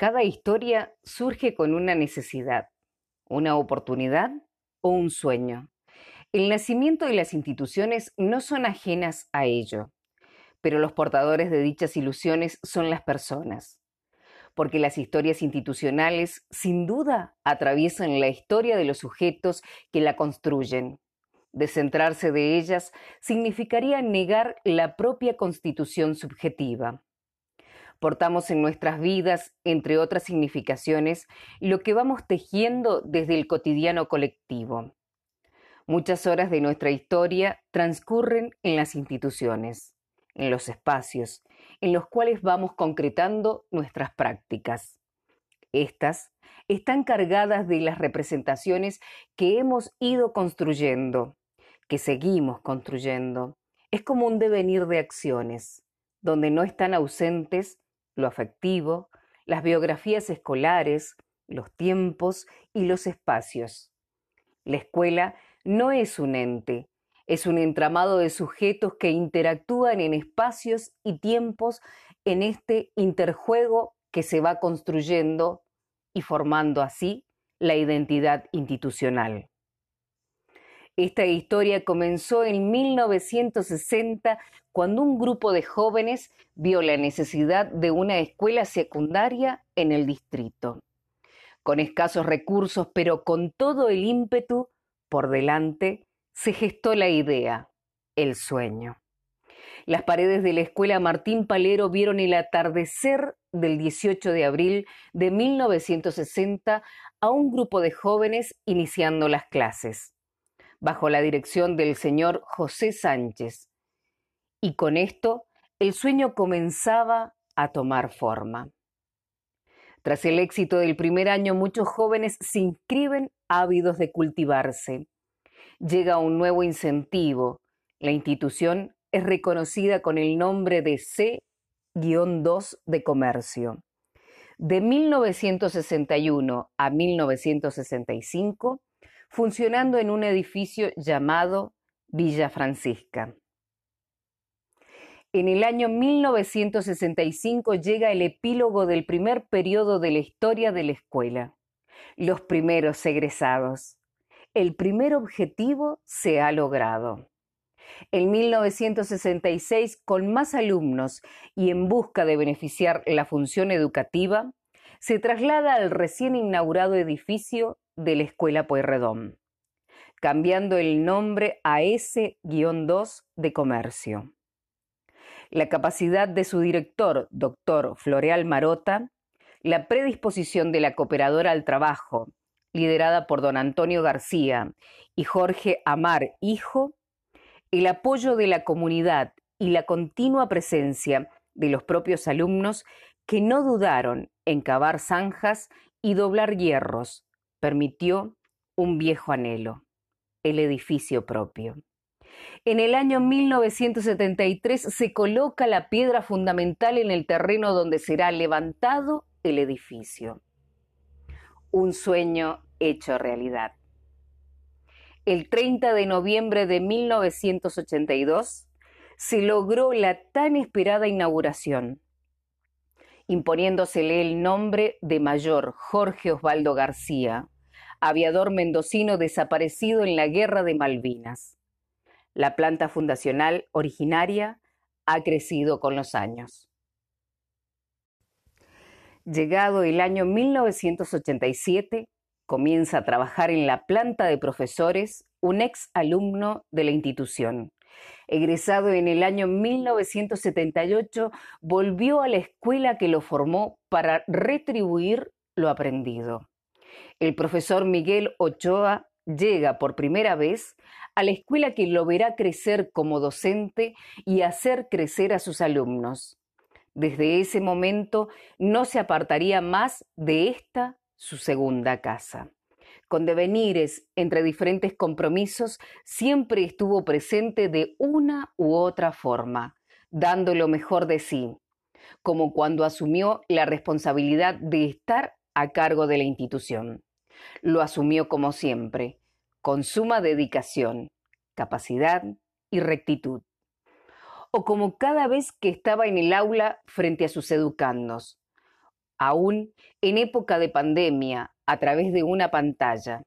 Cada historia surge con una necesidad, una oportunidad o un sueño. El nacimiento de las instituciones no son ajenas a ello, pero los portadores de dichas ilusiones son las personas, porque las historias institucionales sin duda atraviesan la historia de los sujetos que la construyen. Descentrarse de ellas significaría negar la propia constitución subjetiva portamos en nuestras vidas, entre otras significaciones, lo que vamos tejiendo desde el cotidiano colectivo. Muchas horas de nuestra historia transcurren en las instituciones, en los espacios, en los cuales vamos concretando nuestras prácticas. Estas están cargadas de las representaciones que hemos ido construyendo, que seguimos construyendo. Es como un devenir de acciones, donde no están ausentes lo afectivo, las biografías escolares, los tiempos y los espacios. La escuela no es un ente, es un entramado de sujetos que interactúan en espacios y tiempos en este interjuego que se va construyendo y formando así la identidad institucional. Esta historia comenzó en 1960 cuando un grupo de jóvenes vio la necesidad de una escuela secundaria en el distrito. Con escasos recursos, pero con todo el ímpetu por delante, se gestó la idea, el sueño. Las paredes de la escuela Martín Palero vieron el atardecer del 18 de abril de 1960 a un grupo de jóvenes iniciando las clases bajo la dirección del señor José Sánchez. Y con esto el sueño comenzaba a tomar forma. Tras el éxito del primer año, muchos jóvenes se inscriben ávidos de cultivarse. Llega un nuevo incentivo. La institución es reconocida con el nombre de C-2 de comercio. De 1961 a 1965 funcionando en un edificio llamado Villa Francisca. En el año 1965 llega el epílogo del primer periodo de la historia de la escuela. Los primeros egresados. El primer objetivo se ha logrado. En 1966, con más alumnos y en busca de beneficiar la función educativa, se traslada al recién inaugurado edificio de la Escuela Pueyrredón, cambiando el nombre a S-2 de Comercio. La capacidad de su director, doctor Floreal Marota, la predisposición de la cooperadora al trabajo, liderada por don Antonio García y Jorge Amar, hijo, el apoyo de la comunidad y la continua presencia de los propios alumnos que no dudaron en cavar zanjas y doblar hierros permitió un viejo anhelo, el edificio propio. En el año 1973 se coloca la piedra fundamental en el terreno donde será levantado el edificio. Un sueño hecho realidad. El 30 de noviembre de 1982 se logró la tan esperada inauguración imponiéndosele el nombre de mayor Jorge Osvaldo García, aviador mendocino desaparecido en la Guerra de Malvinas. La planta fundacional originaria ha crecido con los años. Llegado el año 1987, comienza a trabajar en la planta de profesores un ex alumno de la institución, egresado en el año 1978, volvió a la escuela que lo formó para retribuir lo aprendido. El profesor Miguel Ochoa llega por primera vez a la escuela que lo verá crecer como docente y hacer crecer a sus alumnos. Desde ese momento no se apartaría más de esta su segunda casa con devenires entre diferentes compromisos, siempre estuvo presente de una u otra forma, dando lo mejor de sí, como cuando asumió la responsabilidad de estar a cargo de la institución. Lo asumió como siempre, con suma dedicación, capacidad y rectitud. O como cada vez que estaba en el aula frente a sus educandos, aún en época de pandemia, a través de una pantalla.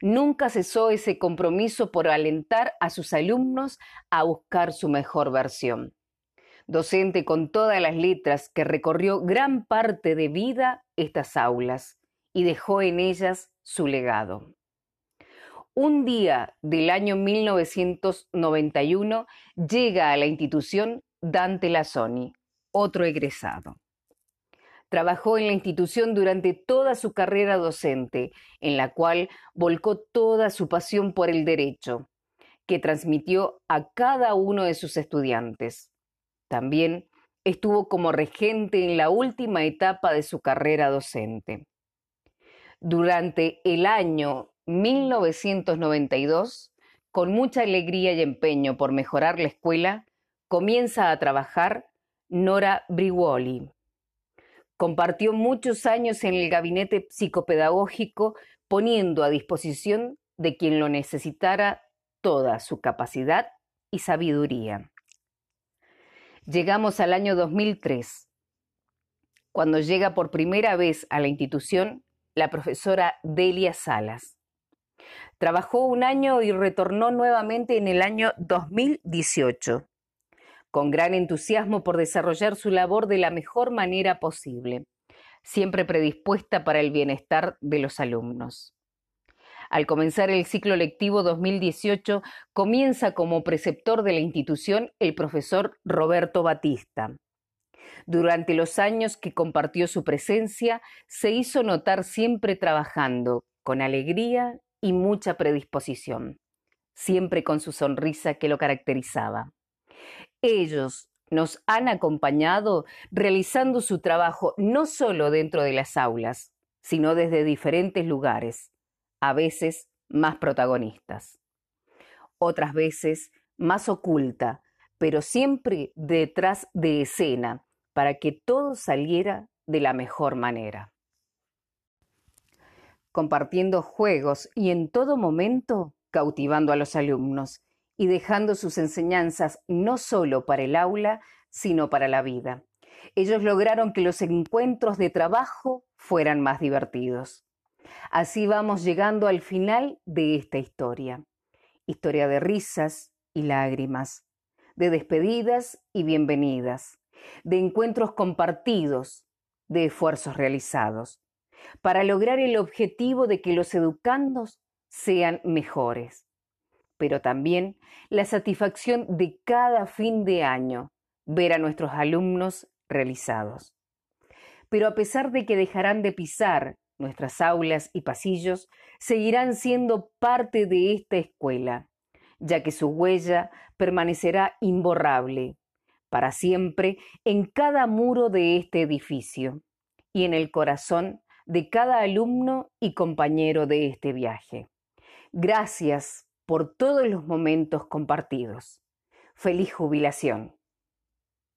Nunca cesó ese compromiso por alentar a sus alumnos a buscar su mejor versión. Docente con todas las letras que recorrió gran parte de vida estas aulas y dejó en ellas su legado. Un día del año 1991 llega a la institución Dante Lazzoni, otro egresado. Trabajó en la institución durante toda su carrera docente, en la cual volcó toda su pasión por el derecho, que transmitió a cada uno de sus estudiantes. También estuvo como regente en la última etapa de su carrera docente. Durante el año 1992, con mucha alegría y empeño por mejorar la escuela, comienza a trabajar Nora Briguoli. Compartió muchos años en el gabinete psicopedagógico, poniendo a disposición de quien lo necesitara toda su capacidad y sabiduría. Llegamos al año 2003, cuando llega por primera vez a la institución la profesora Delia Salas. Trabajó un año y retornó nuevamente en el año 2018 con gran entusiasmo por desarrollar su labor de la mejor manera posible, siempre predispuesta para el bienestar de los alumnos. Al comenzar el ciclo lectivo 2018, comienza como preceptor de la institución el profesor Roberto Batista. Durante los años que compartió su presencia, se hizo notar siempre trabajando, con alegría y mucha predisposición, siempre con su sonrisa que lo caracterizaba. Ellos nos han acompañado realizando su trabajo no solo dentro de las aulas, sino desde diferentes lugares, a veces más protagonistas, otras veces más oculta, pero siempre detrás de escena, para que todo saliera de la mejor manera. Compartiendo juegos y en todo momento cautivando a los alumnos y dejando sus enseñanzas no solo para el aula, sino para la vida. Ellos lograron que los encuentros de trabajo fueran más divertidos. Así vamos llegando al final de esta historia. Historia de risas y lágrimas, de despedidas y bienvenidas, de encuentros compartidos, de esfuerzos realizados, para lograr el objetivo de que los educandos sean mejores pero también la satisfacción de cada fin de año ver a nuestros alumnos realizados. Pero a pesar de que dejarán de pisar nuestras aulas y pasillos, seguirán siendo parte de esta escuela, ya que su huella permanecerá imborrable para siempre en cada muro de este edificio y en el corazón de cada alumno y compañero de este viaje. Gracias por todos los momentos compartidos. Feliz jubilación.